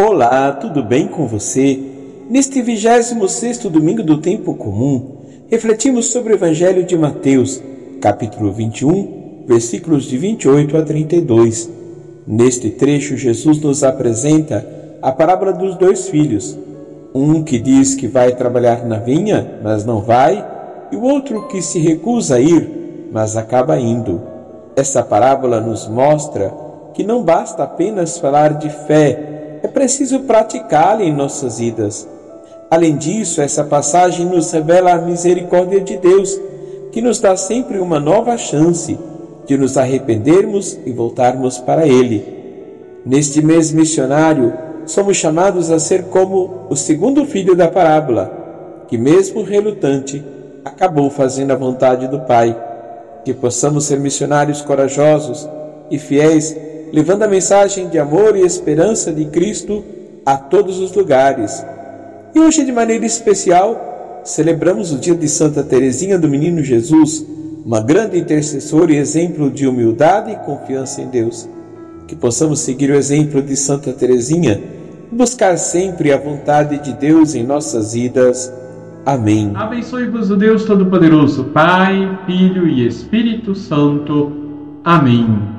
Olá, tudo bem com você? Neste 26 domingo do tempo comum, refletimos sobre o Evangelho de Mateus, capítulo 21, versículos de 28 a 32. Neste trecho, Jesus nos apresenta a parábola dos dois filhos. Um que diz que vai trabalhar na vinha, mas não vai, e o outro que se recusa a ir, mas acaba indo. Essa parábola nos mostra que não basta apenas falar de fé é preciso praticá-la em nossas vidas. Além disso, essa passagem nos revela a misericórdia de Deus, que nos dá sempre uma nova chance de nos arrependermos e voltarmos para Ele. Neste mês missionário, somos chamados a ser como o segundo filho da parábola, que, mesmo relutante, acabou fazendo a vontade do Pai. Que possamos ser missionários corajosos e fiéis levando a mensagem de amor e esperança de Cristo a todos os lugares. E hoje, de maneira especial, celebramos o dia de Santa Teresinha do Menino Jesus, uma grande intercessora e exemplo de humildade e confiança em Deus. Que possamos seguir o exemplo de Santa Teresinha buscar sempre a vontade de Deus em nossas vidas. Amém. Abençoe-vos o Deus Todo-Poderoso, Pai, Filho e Espírito Santo. Amém.